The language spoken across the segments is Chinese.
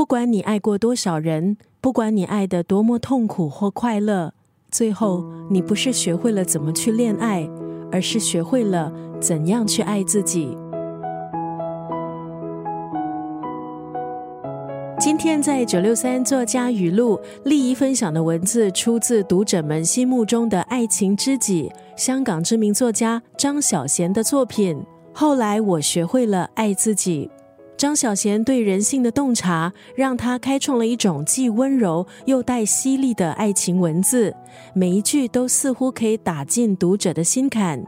不管你爱过多少人，不管你爱的多么痛苦或快乐，最后你不是学会了怎么去恋爱，而是学会了怎样去爱自己。今天在九六三作家语录，丽姨分享的文字出自读者们心目中的爱情知己——香港知名作家张小娴的作品。后来我学会了爱自己。张小娴对人性的洞察，让她开创了一种既温柔又带犀利的爱情文字，每一句都似乎可以打进读者的心坎。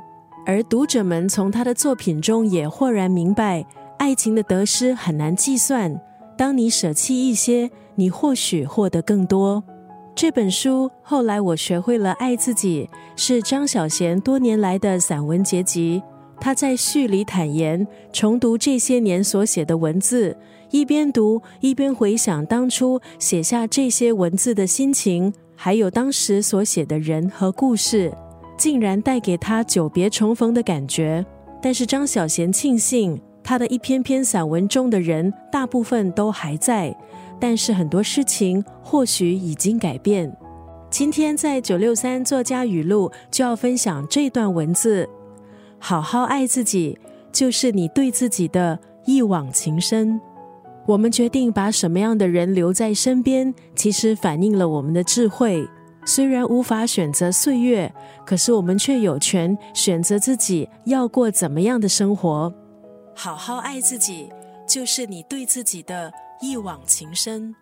而读者们从她的作品中也豁然明白，爱情的得失很难计算。当你舍弃一些，你或许获得更多。这本书后来我学会了爱自己，是张小娴多年来的散文结集。他在序里坦言，重读这些年所写的文字，一边读一边回想当初写下这些文字的心情，还有当时所写的人和故事，竟然带给他久别重逢的感觉。但是张小娴庆幸。他的一篇篇散文中的人，大部分都还在，但是很多事情或许已经改变。今天在九六三作家语录就要分享这段文字：好好爱自己，就是你对自己的一往情深。我们决定把什么样的人留在身边，其实反映了我们的智慧。虽然无法选择岁月，可是我们却有权选择自己要过怎么样的生活。好好爱自己，就是你对自己的一往情深。